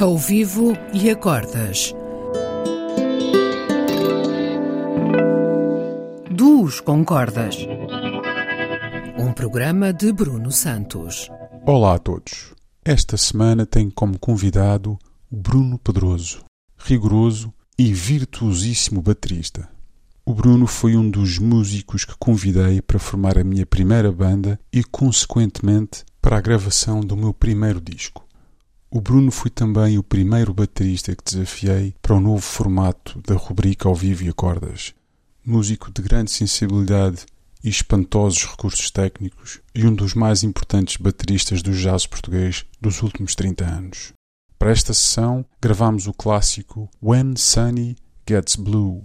Ao vivo e a cordas. Duos com cordas. Um programa de Bruno Santos. Olá a todos. Esta semana tenho como convidado o Bruno Pedroso, rigoroso e virtuosíssimo baterista. O Bruno foi um dos músicos que convidei para formar a minha primeira banda e, consequentemente, para a gravação do meu primeiro disco. O Bruno foi também o primeiro baterista que desafiei para o novo formato da rubrica ao vivo e a cordas. Músico de grande sensibilidade e espantosos recursos técnicos e um dos mais importantes bateristas do jazz português dos últimos 30 anos. Para esta sessão, gravamos o clássico When Sunny Gets Blue,